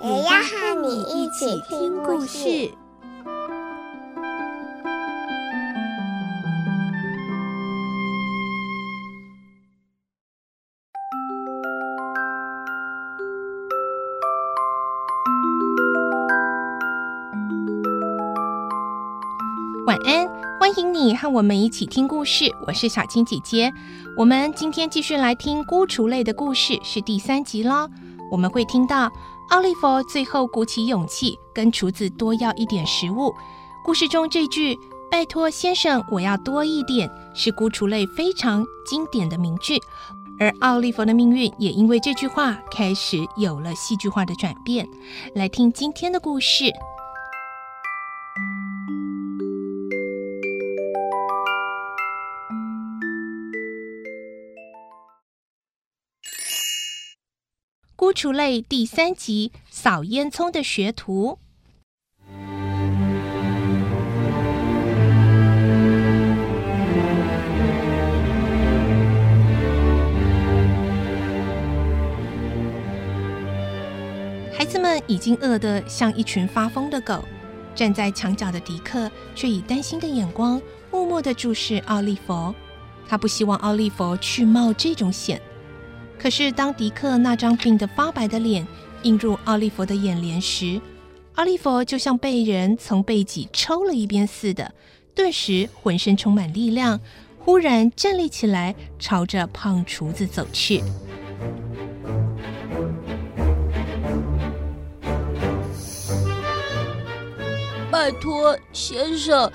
也要和你一起听故事。晚安，欢迎你和我们一起听故事。我是小青姐姐，我们今天继续来听《孤雏泪》的故事，是第三集喽。我们会听到奥利弗最后鼓起勇气跟厨子多要一点食物。故事中这句“拜托先生，我要多一点”是《孤雏类》非常经典的名句，而奥利弗的命运也因为这句话开始有了戏剧化的转变。来听今天的故事。《孤雏泪》第三集《扫烟囱的学徒》。孩子们已经饿得像一群发疯的狗，站在墙角的迪克却以担心的眼光默默的注视奥利弗。他不希望奥利弗去冒这种险。可是，当迪克那张病得发白的脸映入奥利弗的眼帘时，奥利弗就像被人从背脊抽了一鞭似的，顿时浑身充满力量，忽然站立起来，朝着胖厨子走去。拜托，先生，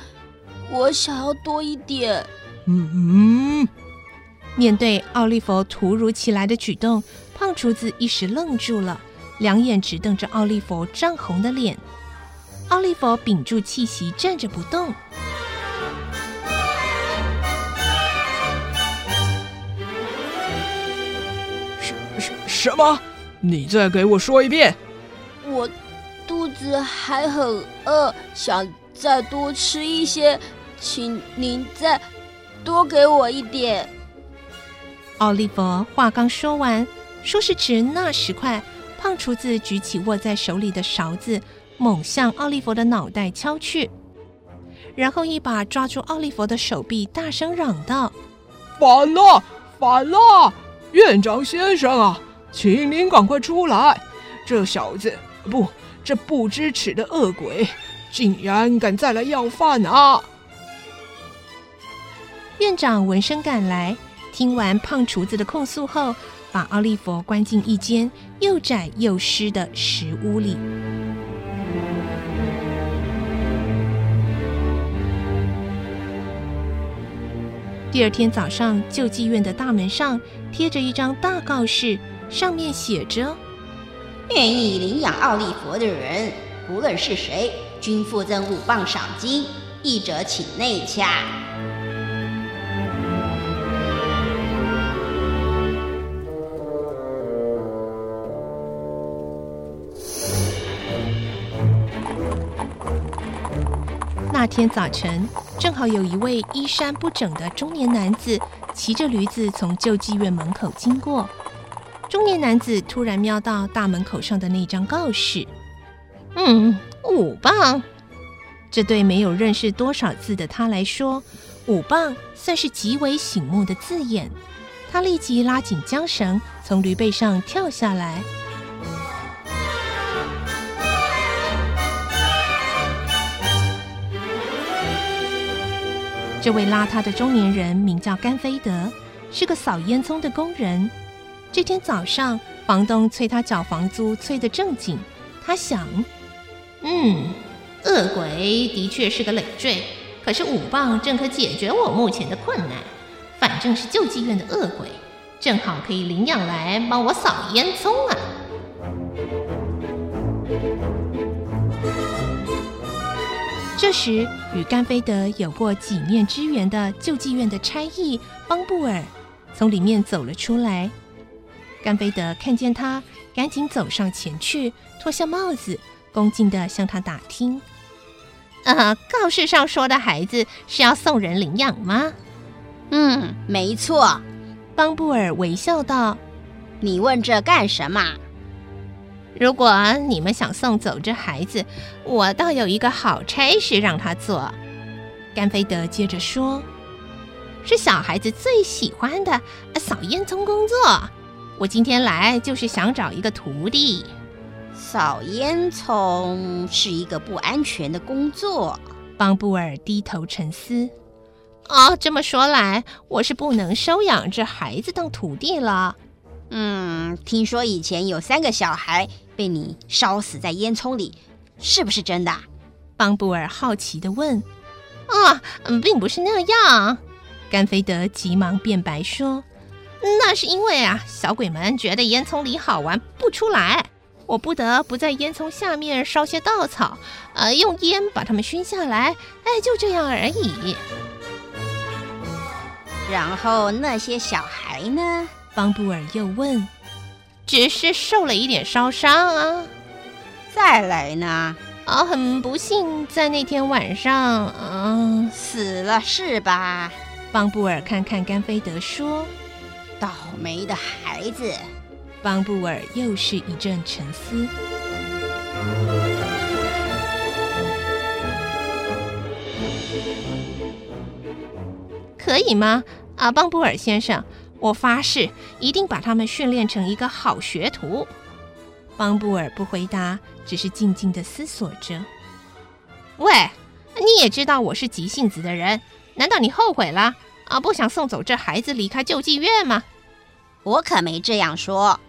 我想要多一点。嗯嗯。面对奥利弗突如其来的举动，胖厨子一时愣住了，两眼直瞪着奥利弗涨红的脸。奥利弗屏住气息，站着不动。什什什么？你再给我说一遍！我肚子还很饿，想再多吃一些，请您再多给我一点。奥利弗话刚说完，说时迟，那时快，胖厨子举起握在手里的勺子，猛向奥利弗的脑袋敲去，然后一把抓住奥利弗的手臂，大声嚷道：“反了，反了！院长先生啊，请您赶快出来！这小子，不，这不知耻的恶鬼，竟然敢再来要饭啊！”院长闻声赶来。听完胖厨子的控诉后，把奥利弗关进一间又窄又湿的石屋里。第二天早上，救济院的大门上贴着一张大告示，上面写着：“愿意领养奥利弗的人，不论是谁，均附赠五磅赏金，一者请内洽。”天早晨，正好有一位衣衫不整的中年男子骑着驴子从救济院门口经过。中年男子突然瞄到大门口上的那张告示，嗯，五磅。这对没有认识多少字的他来说，五磅算是极为醒目的字眼。他立即拉紧缰绳，从驴背上跳下来。这位邋遢的中年人名叫甘菲德，是个扫烟囱的工人。这天早上，房东催他缴房租，催得正紧。他想：“嗯，恶鬼的确是个累赘，可是五磅正可解决我目前的困难。反正是救济院的恶鬼，正好可以领养来帮我扫烟囱啊。”这时，与甘菲德有过几面之缘的救济院的差役邦布尔从里面走了出来。甘菲德看见他，赶紧走上前去，脱下帽子，恭敬地向他打听：“呃，告示上说的孩子是要送人领养吗？”“嗯，没错。”邦布尔微笑道：“你问这干什么？”如果你们想送走这孩子，我倒有一个好差事让他做。甘菲德接着说：“是小孩子最喜欢的扫烟囱工作。我今天来就是想找一个徒弟。扫烟囱是一个不安全的工作。”邦布尔低头沉思。“哦，这么说来，我是不能收养这孩子当徒弟了。”嗯，听说以前有三个小孩被你烧死在烟囱里，是不是真的？邦布尔好奇的问。啊，嗯，并不是那样。甘菲德急忙辩白说：“那是因为啊，小鬼们觉得烟囱里好玩不出来，我不得不在烟囱下面烧些稻草，呃，用烟把它们熏下来，哎，就这样而已。”然后那些小孩呢？邦布尔又问：“只是受了一点烧伤啊？再来呢？啊，很不幸，在那天晚上，嗯，死了是吧？”邦布尔看看甘菲德说：“倒霉的孩子。”邦布尔又是一阵沉思。可以吗？啊，邦布尔先生。我发誓，一定把他们训练成一个好学徒。邦布尔不回答，只是静静地思索着。喂，你也知道我是急性子的人，难道你后悔了啊？不想送走这孩子离开救济院吗？我可没这样说。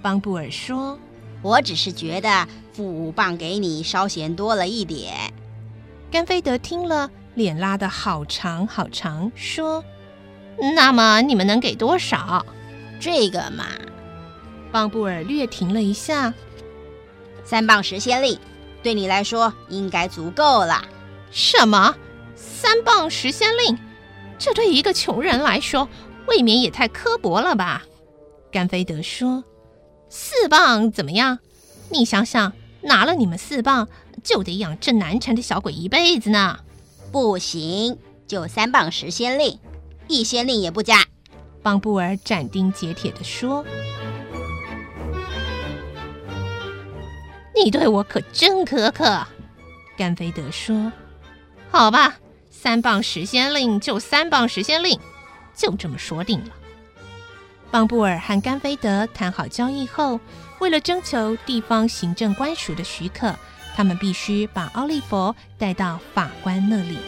邦布尔说：“我只是觉得付五棒给你稍嫌多了一点。”甘菲德听了，脸拉得好长好长，说。那么你们能给多少？这个嘛，邦布尔略停了一下，三磅十先令，对你来说应该足够了。什么？三磅十先令？这对一个穷人来说，未免也太刻薄了吧？甘菲德说：“四磅怎么样？你想想，拿了你们四磅，就得养这难缠的小鬼一辈子呢。”不行，就三磅十先令。一些令也不加，邦布尔斩钉截铁地说：“你对我可真苛刻。”甘菲德说：“好吧，三磅十先令就三磅十先令，就这么说定了。”邦布尔和甘菲德谈好交易后，为了征求地方行政官署的许可，他们必须把奥利弗带到法官那里。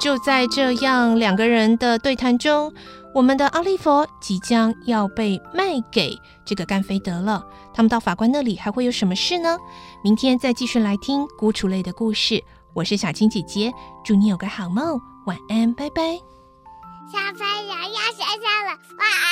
就在这样两个人的对谈中，我们的奥利弗即将要被卖给这个甘菲德了。他们到法官那里还会有什么事呢？明天再继续来听孤雏类的故事。我是小青姐姐，祝你有个好梦，晚安，拜拜。小朋友要睡觉了，晚安。